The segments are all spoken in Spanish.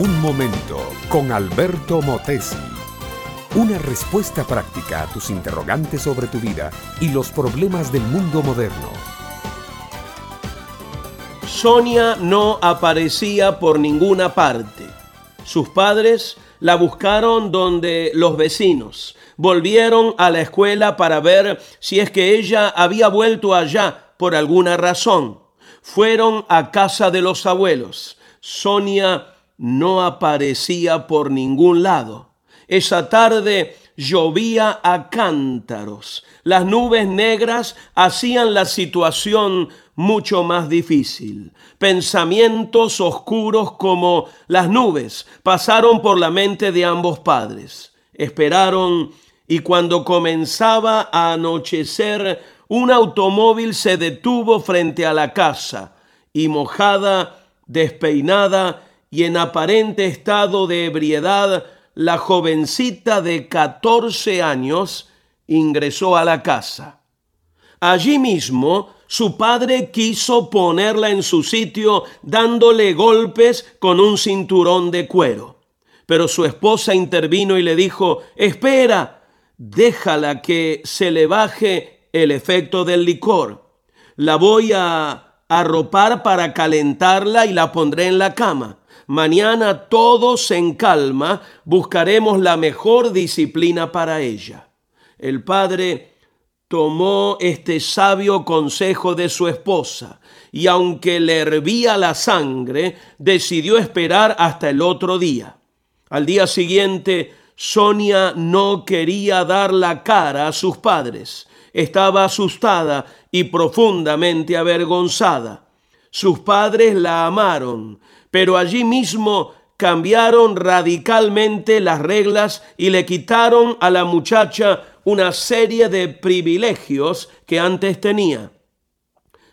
Un momento con Alberto Motesi. Una respuesta práctica a tus interrogantes sobre tu vida y los problemas del mundo moderno. Sonia no aparecía por ninguna parte. Sus padres la buscaron donde los vecinos. Volvieron a la escuela para ver si es que ella había vuelto allá por alguna razón. Fueron a casa de los abuelos. Sonia no aparecía por ningún lado. Esa tarde llovía a cántaros. Las nubes negras hacían la situación mucho más difícil. Pensamientos oscuros como las nubes pasaron por la mente de ambos padres. Esperaron y cuando comenzaba a anochecer, un automóvil se detuvo frente a la casa y mojada, despeinada y en aparente estado de ebriedad, la jovencita de 14 años ingresó a la casa. Allí mismo su padre quiso ponerla en su sitio dándole golpes con un cinturón de cuero. Pero su esposa intervino y le dijo, espera, déjala que se le baje el efecto del licor. La voy a arropar para calentarla y la pondré en la cama. Mañana todos en calma buscaremos la mejor disciplina para ella. El padre tomó este sabio consejo de su esposa y aunque le hervía la sangre, decidió esperar hasta el otro día. Al día siguiente, Sonia no quería dar la cara a sus padres. Estaba asustada y profundamente avergonzada. Sus padres la amaron, pero allí mismo cambiaron radicalmente las reglas y le quitaron a la muchacha una serie de privilegios que antes tenía.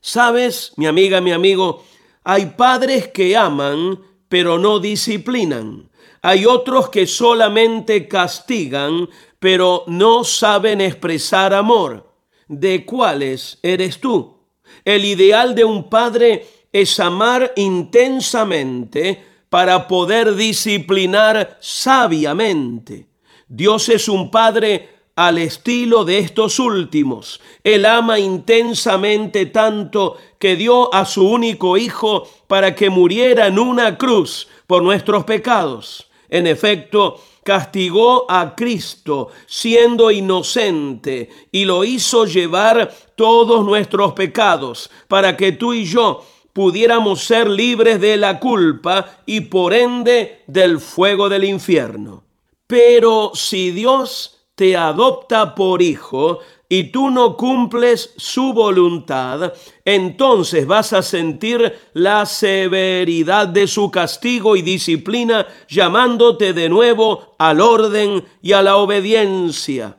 Sabes, mi amiga, mi amigo, hay padres que aman, pero no disciplinan. Hay otros que solamente castigan, pero no saben expresar amor. ¿De cuáles eres tú? El ideal de un padre es amar intensamente para poder disciplinar sabiamente. Dios es un Padre al estilo de estos últimos. Él ama intensamente tanto que dio a su único Hijo para que muriera en una cruz por nuestros pecados. En efecto, castigó a Cristo siendo inocente y lo hizo llevar todos nuestros pecados para que tú y yo pudiéramos ser libres de la culpa y por ende del fuego del infierno. Pero si Dios te adopta por hijo y tú no cumples su voluntad, entonces vas a sentir la severidad de su castigo y disciplina llamándote de nuevo al orden y a la obediencia.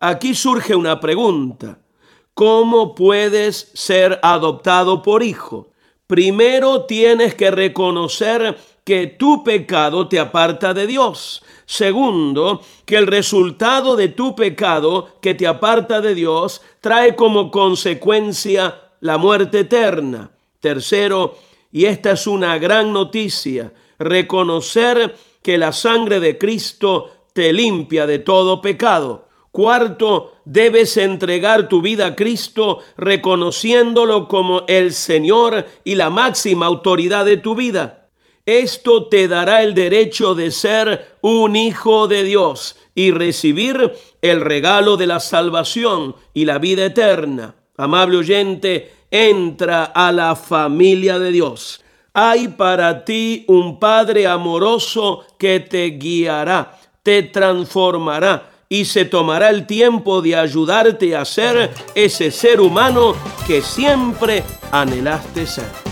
Aquí surge una pregunta. ¿Cómo puedes ser adoptado por hijo? Primero tienes que reconocer que tu pecado te aparta de Dios. Segundo, que el resultado de tu pecado que te aparta de Dios trae como consecuencia la muerte eterna. Tercero, y esta es una gran noticia, reconocer que la sangre de Cristo te limpia de todo pecado. Cuarto, debes entregar tu vida a Cristo reconociéndolo como el Señor y la máxima autoridad de tu vida. Esto te dará el derecho de ser un hijo de Dios y recibir el regalo de la salvación y la vida eterna. Amable oyente, entra a la familia de Dios. Hay para ti un Padre amoroso que te guiará, te transformará y se tomará el tiempo de ayudarte a ser ese ser humano que siempre anhelaste ser.